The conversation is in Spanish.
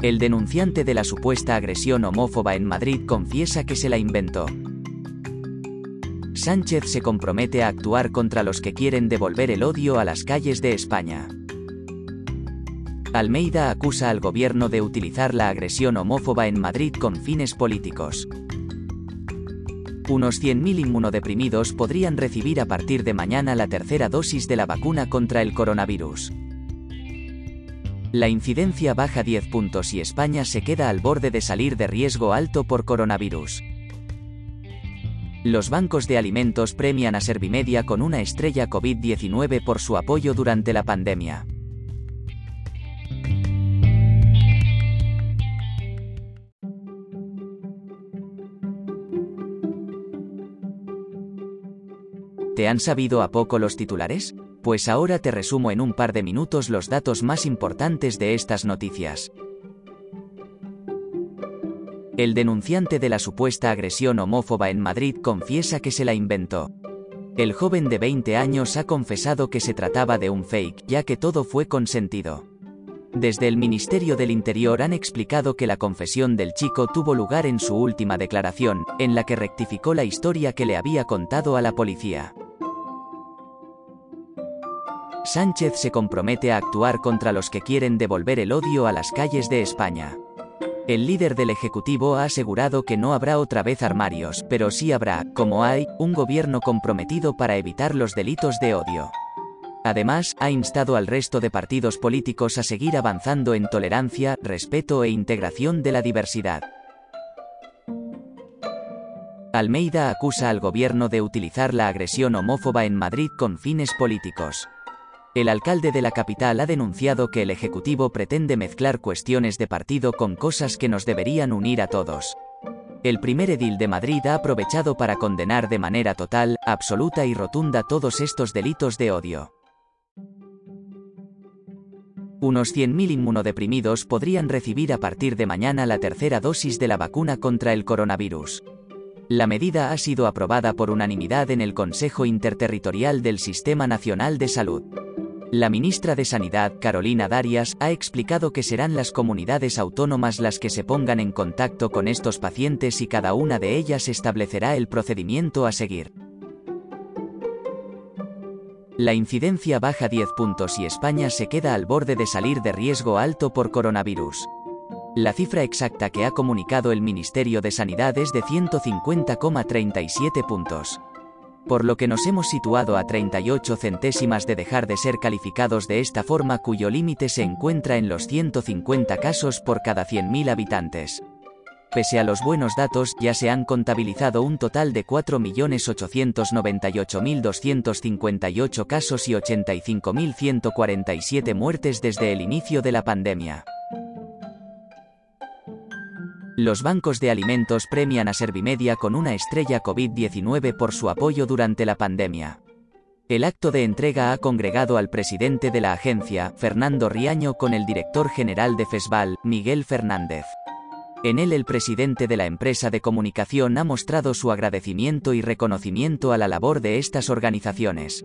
El denunciante de la supuesta agresión homófoba en Madrid confiesa que se la inventó. Sánchez se compromete a actuar contra los que quieren devolver el odio a las calles de España. Almeida acusa al gobierno de utilizar la agresión homófoba en Madrid con fines políticos. Unos 100.000 inmunodeprimidos podrían recibir a partir de mañana la tercera dosis de la vacuna contra el coronavirus. La incidencia baja 10 puntos y España se queda al borde de salir de riesgo alto por coronavirus. Los bancos de alimentos premian a Servimedia con una estrella COVID-19 por su apoyo durante la pandemia. ¿Te han sabido a poco los titulares? Pues ahora te resumo en un par de minutos los datos más importantes de estas noticias. El denunciante de la supuesta agresión homófoba en Madrid confiesa que se la inventó. El joven de 20 años ha confesado que se trataba de un fake, ya que todo fue consentido. Desde el Ministerio del Interior han explicado que la confesión del chico tuvo lugar en su última declaración, en la que rectificó la historia que le había contado a la policía. Sánchez se compromete a actuar contra los que quieren devolver el odio a las calles de España. El líder del Ejecutivo ha asegurado que no habrá otra vez armarios, pero sí habrá, como hay, un gobierno comprometido para evitar los delitos de odio. Además, ha instado al resto de partidos políticos a seguir avanzando en tolerancia, respeto e integración de la diversidad. Almeida acusa al gobierno de utilizar la agresión homófoba en Madrid con fines políticos. El alcalde de la capital ha denunciado que el Ejecutivo pretende mezclar cuestiones de partido con cosas que nos deberían unir a todos. El primer edil de Madrid ha aprovechado para condenar de manera total, absoluta y rotunda todos estos delitos de odio. Unos 100.000 inmunodeprimidos podrían recibir a partir de mañana la tercera dosis de la vacuna contra el coronavirus. La medida ha sido aprobada por unanimidad en el Consejo Interterritorial del Sistema Nacional de Salud. La ministra de Sanidad, Carolina Darias, ha explicado que serán las comunidades autónomas las que se pongan en contacto con estos pacientes y cada una de ellas establecerá el procedimiento a seguir. La incidencia baja 10 puntos y España se queda al borde de salir de riesgo alto por coronavirus. La cifra exacta que ha comunicado el Ministerio de Sanidad es de 150,37 puntos por lo que nos hemos situado a 38 centésimas de dejar de ser calificados de esta forma cuyo límite se encuentra en los 150 casos por cada 100.000 habitantes. Pese a los buenos datos, ya se han contabilizado un total de 4.898.258 casos y 85.147 muertes desde el inicio de la pandemia. Los bancos de alimentos premian a Servimedia con una estrella COVID-19 por su apoyo durante la pandemia. El acto de entrega ha congregado al presidente de la agencia, Fernando Riaño, con el director general de FESVAL, Miguel Fernández. En él el presidente de la empresa de comunicación ha mostrado su agradecimiento y reconocimiento a la labor de estas organizaciones.